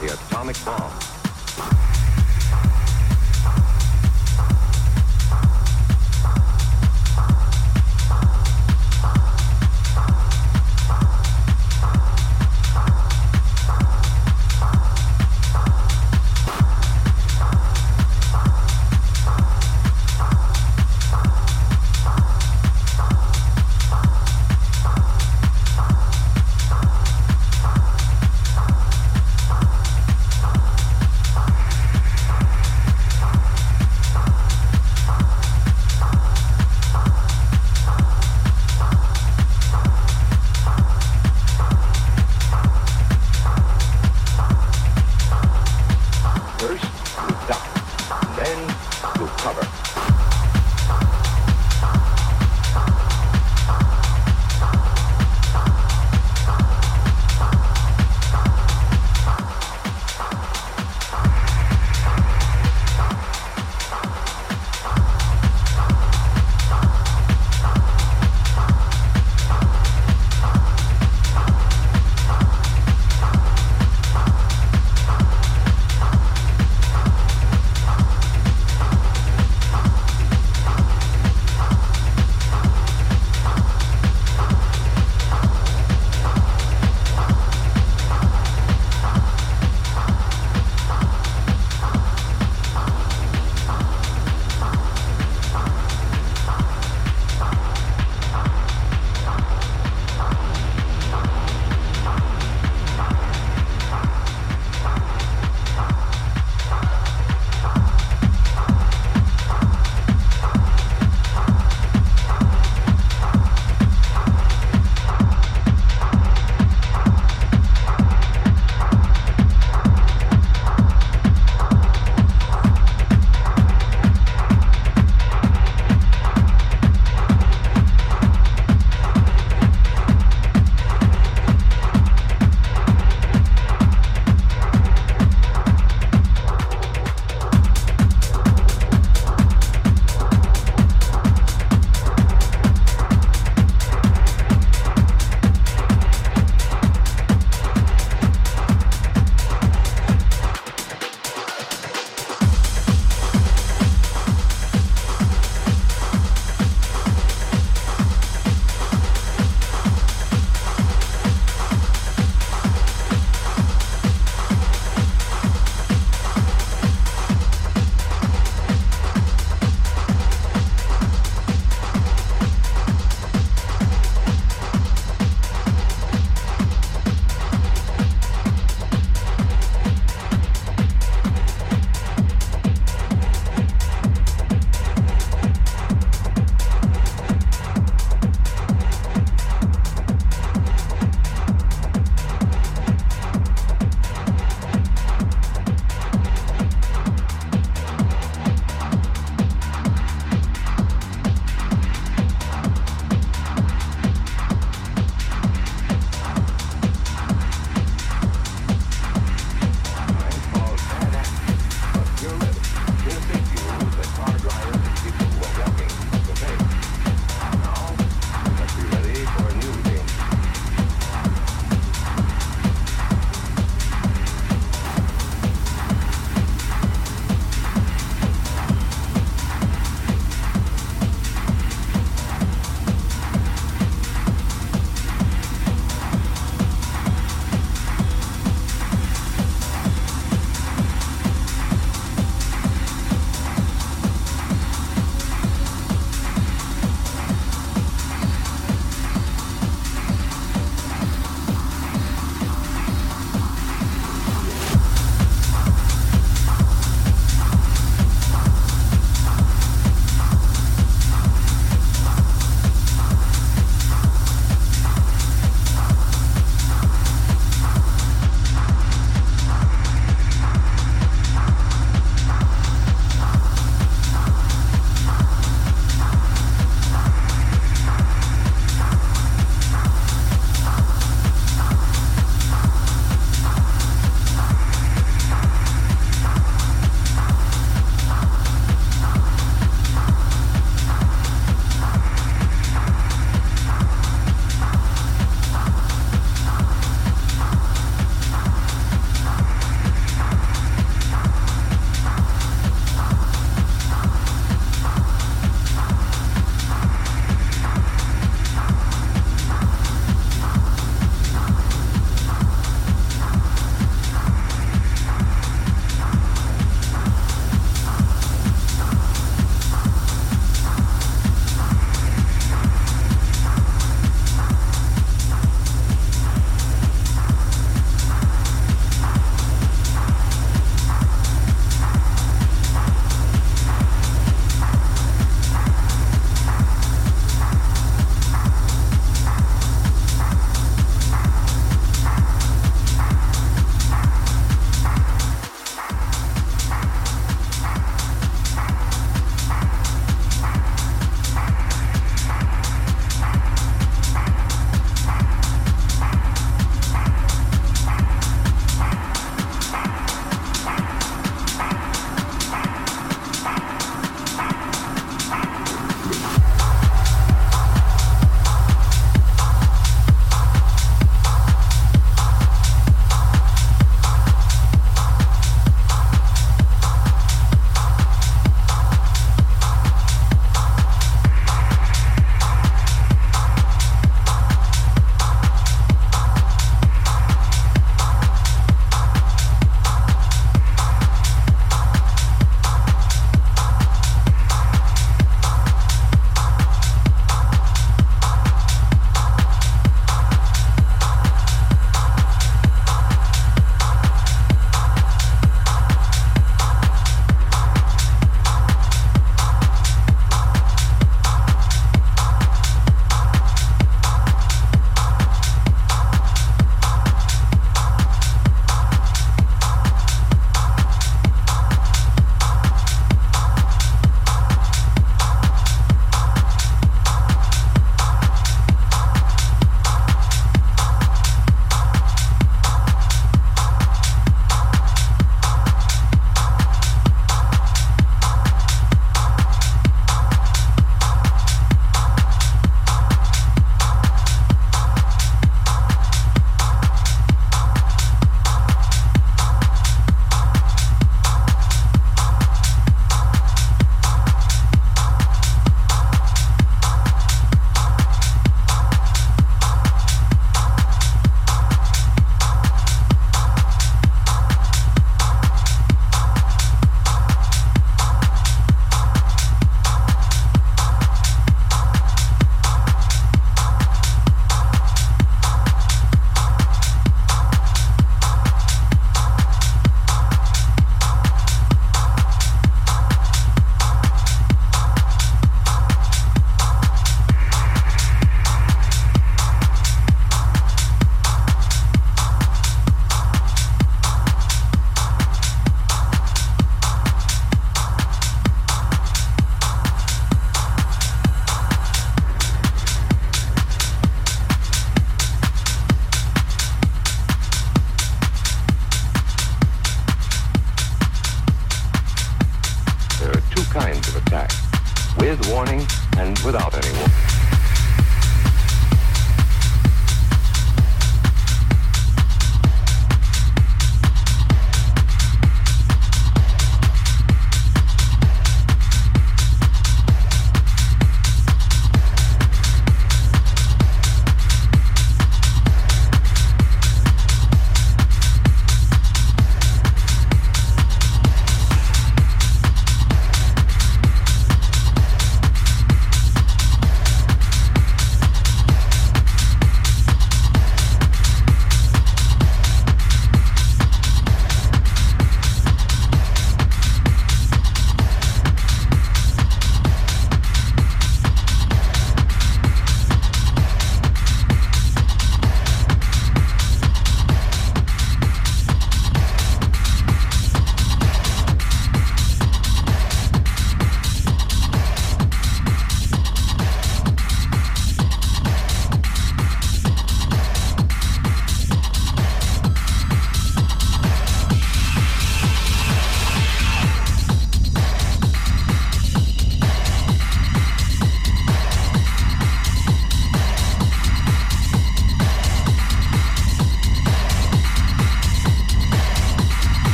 the atomic bomb.